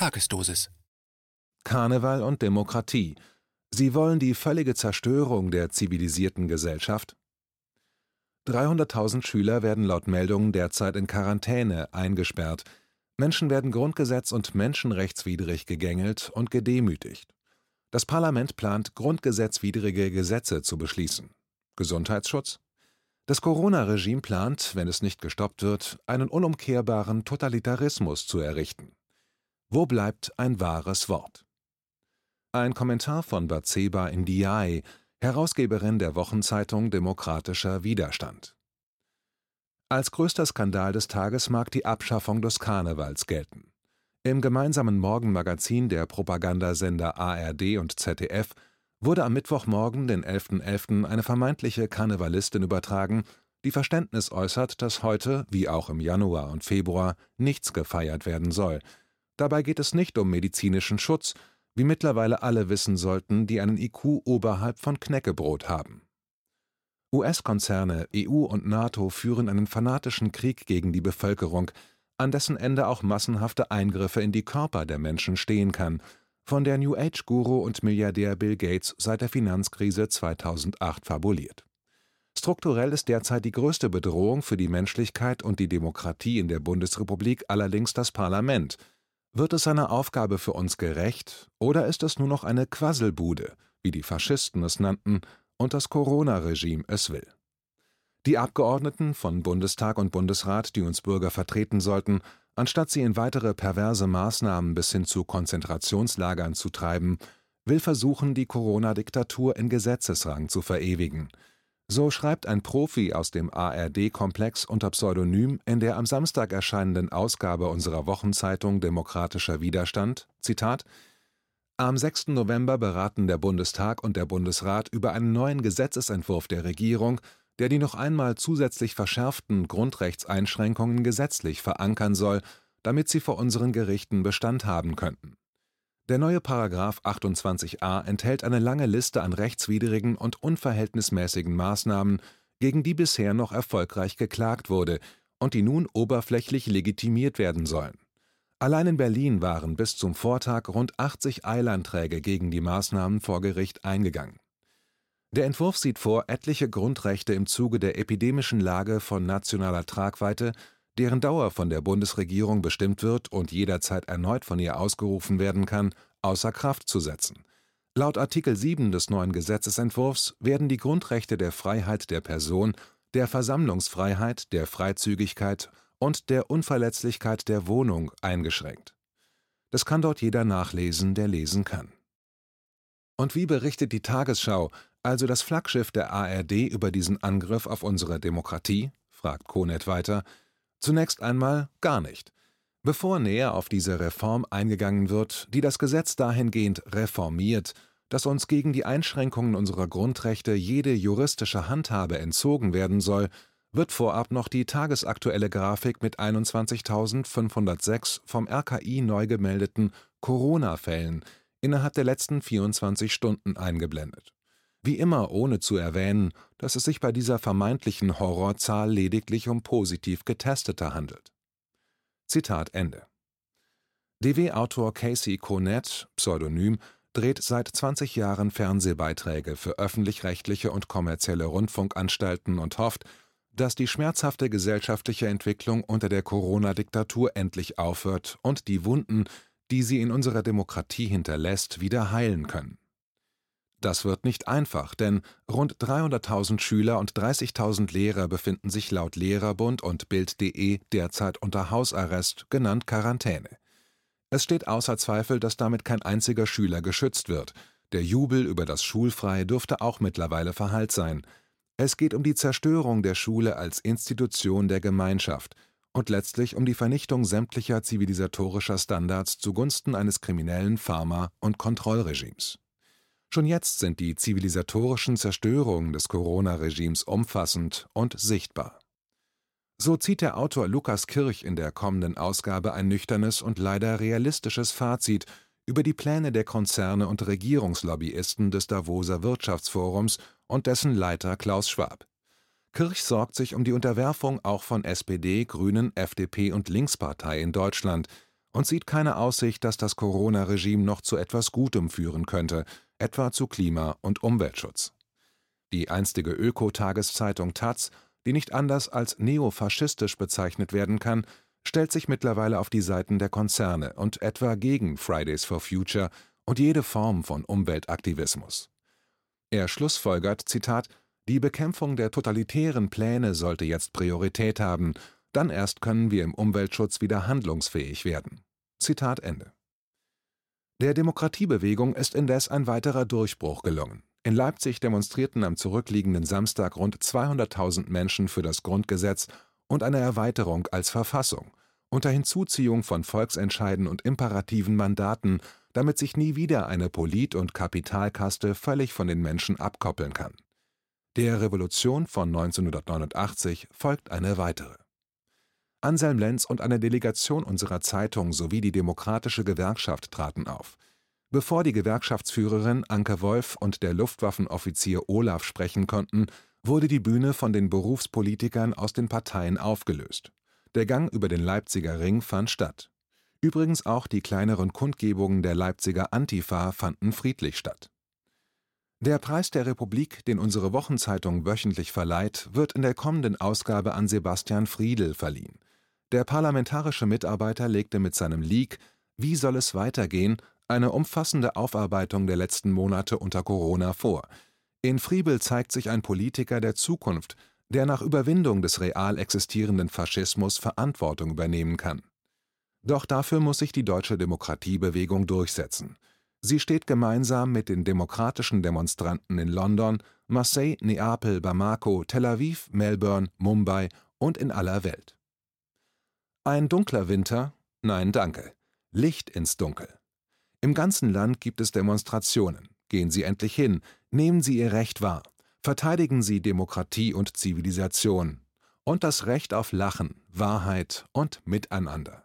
Tagesdosis. Karneval und Demokratie. Sie wollen die völlige Zerstörung der zivilisierten Gesellschaft? 300.000 Schüler werden laut Meldungen derzeit in Quarantäne eingesperrt. Menschen werden grundgesetz- und menschenrechtswidrig gegängelt und gedemütigt. Das Parlament plant, grundgesetzwidrige Gesetze zu beschließen. Gesundheitsschutz? Das Corona-Regime plant, wenn es nicht gestoppt wird, einen unumkehrbaren Totalitarismus zu errichten. Wo bleibt ein wahres Wort? Ein Kommentar von Batseba Ndiaye, Herausgeberin der Wochenzeitung Demokratischer Widerstand. Als größter Skandal des Tages mag die Abschaffung des Karnevals gelten. Im gemeinsamen Morgenmagazin der Propagandasender ARD und ZDF wurde am Mittwochmorgen, den 11.11., .11., eine vermeintliche Karnevalistin übertragen, die Verständnis äußert, dass heute, wie auch im Januar und Februar, nichts gefeiert werden soll – Dabei geht es nicht um medizinischen Schutz, wie mittlerweile alle wissen sollten, die einen IQ oberhalb von Knäckebrot haben. US-Konzerne, EU und NATO führen einen fanatischen Krieg gegen die Bevölkerung, an dessen Ende auch massenhafte Eingriffe in die Körper der Menschen stehen kann, von der New Age-Guru und Milliardär Bill Gates seit der Finanzkrise 2008 fabuliert. Strukturell ist derzeit die größte Bedrohung für die Menschlichkeit und die Demokratie in der Bundesrepublik allerdings das Parlament – wird es seiner Aufgabe für uns gerecht, oder ist es nur noch eine Quasselbude, wie die Faschisten es nannten und das Corona-Regime es will? Die Abgeordneten von Bundestag und Bundesrat, die uns Bürger vertreten sollten, anstatt sie in weitere perverse Maßnahmen bis hin zu Konzentrationslagern zu treiben, will versuchen, die Corona-Diktatur in Gesetzesrang zu verewigen – so schreibt ein Profi aus dem ARD-Komplex unter Pseudonym in der am Samstag erscheinenden Ausgabe unserer Wochenzeitung Demokratischer Widerstand: „ Zitat Am 6. November beraten der Bundestag und der Bundesrat über einen neuen Gesetzesentwurf der Regierung, der die noch einmal zusätzlich verschärften Grundrechtseinschränkungen gesetzlich verankern soll, damit sie vor unseren Gerichten Bestand haben könnten der neue § 28a enthält eine lange Liste an rechtswidrigen und unverhältnismäßigen Maßnahmen, gegen die bisher noch erfolgreich geklagt wurde und die nun oberflächlich legitimiert werden sollen. Allein in Berlin waren bis zum Vortag rund 80 Eilanträge gegen die Maßnahmen vor Gericht eingegangen. Der Entwurf sieht vor, etliche Grundrechte im Zuge der epidemischen Lage von nationaler Tragweite deren Dauer von der Bundesregierung bestimmt wird und jederzeit erneut von ihr ausgerufen werden kann, außer Kraft zu setzen. Laut Artikel 7 des neuen Gesetzesentwurfs werden die Grundrechte der Freiheit der Person, der Versammlungsfreiheit, der Freizügigkeit und der Unverletzlichkeit der Wohnung eingeschränkt. Das kann dort jeder nachlesen, der lesen kann. Und wie berichtet die Tagesschau, also das Flaggschiff der ARD, über diesen Angriff auf unsere Demokratie? fragt Konet weiter. Zunächst einmal gar nicht. Bevor näher auf diese Reform eingegangen wird, die das Gesetz dahingehend reformiert, dass uns gegen die Einschränkungen unserer Grundrechte jede juristische Handhabe entzogen werden soll, wird vorab noch die tagesaktuelle Grafik mit 21.506 vom RKI neu gemeldeten Corona-Fällen innerhalb der letzten 24 Stunden eingeblendet wie immer ohne zu erwähnen, dass es sich bei dieser vermeintlichen Horrorzahl lediglich um positiv Getestete handelt. Zitat Ende. DW-Autor Casey Connet, Pseudonym, dreht seit 20 Jahren Fernsehbeiträge für öffentlich-rechtliche und kommerzielle Rundfunkanstalten und hofft, dass die schmerzhafte gesellschaftliche Entwicklung unter der Corona-Diktatur endlich aufhört und die Wunden, die sie in unserer Demokratie hinterlässt, wieder heilen können. Das wird nicht einfach, denn rund 300.000 Schüler und 30.000 Lehrer befinden sich laut Lehrerbund und Bild.de derzeit unter Hausarrest, genannt Quarantäne. Es steht außer Zweifel, dass damit kein einziger Schüler geschützt wird. Der Jubel über das Schulfrei dürfte auch mittlerweile verhallt sein. Es geht um die Zerstörung der Schule als Institution der Gemeinschaft und letztlich um die Vernichtung sämtlicher zivilisatorischer Standards zugunsten eines kriminellen Pharma- und Kontrollregimes. Schon jetzt sind die zivilisatorischen Zerstörungen des Corona-Regimes umfassend und sichtbar. So zieht der Autor Lukas Kirch in der kommenden Ausgabe ein nüchternes und leider realistisches Fazit über die Pläne der Konzerne und Regierungslobbyisten des Davoser Wirtschaftsforums und dessen Leiter Klaus Schwab. Kirch sorgt sich um die Unterwerfung auch von SPD, Grünen, FDP und Linkspartei in Deutschland und sieht keine Aussicht, dass das Corona-Regime noch zu etwas Gutem führen könnte, etwa zu Klima- und Umweltschutz. Die einstige Öko-Tageszeitung taz, die nicht anders als neofaschistisch bezeichnet werden kann, stellt sich mittlerweile auf die Seiten der Konzerne und etwa gegen Fridays for Future und jede Form von Umweltaktivismus. Er schlussfolgert, Zitat, die Bekämpfung der totalitären Pläne sollte jetzt Priorität haben, dann erst können wir im Umweltschutz wieder handlungsfähig werden. Zitat Ende. Der Demokratiebewegung ist indes ein weiterer Durchbruch gelungen. In Leipzig demonstrierten am zurückliegenden Samstag rund 200.000 Menschen für das Grundgesetz und eine Erweiterung als Verfassung, unter Hinzuziehung von Volksentscheiden und imperativen Mandaten, damit sich nie wieder eine Polit- und Kapitalkaste völlig von den Menschen abkoppeln kann. Der Revolution von 1989 folgt eine weitere. Anselm Lenz und eine Delegation unserer Zeitung sowie die Demokratische Gewerkschaft traten auf. Bevor die Gewerkschaftsführerin Anke Wolf und der Luftwaffenoffizier Olaf sprechen konnten, wurde die Bühne von den Berufspolitikern aus den Parteien aufgelöst. Der Gang über den Leipziger Ring fand statt. Übrigens auch die kleineren Kundgebungen der Leipziger Antifa fanden friedlich statt. Der Preis der Republik, den unsere Wochenzeitung wöchentlich verleiht, wird in der kommenden Ausgabe an Sebastian Friedl verliehen. Der parlamentarische Mitarbeiter legte mit seinem Leak Wie soll es weitergehen? eine umfassende Aufarbeitung der letzten Monate unter Corona vor. In Friebel zeigt sich ein Politiker der Zukunft, der nach Überwindung des real existierenden Faschismus Verantwortung übernehmen kann. Doch dafür muss sich die deutsche Demokratiebewegung durchsetzen. Sie steht gemeinsam mit den demokratischen Demonstranten in London, Marseille, Neapel, Bamako, Tel Aviv, Melbourne, Mumbai und in aller Welt. Ein dunkler Winter? Nein, danke. Licht ins Dunkel. Im ganzen Land gibt es Demonstrationen. Gehen Sie endlich hin, nehmen Sie Ihr Recht wahr, verteidigen Sie Demokratie und Zivilisation und das Recht auf Lachen, Wahrheit und Miteinander.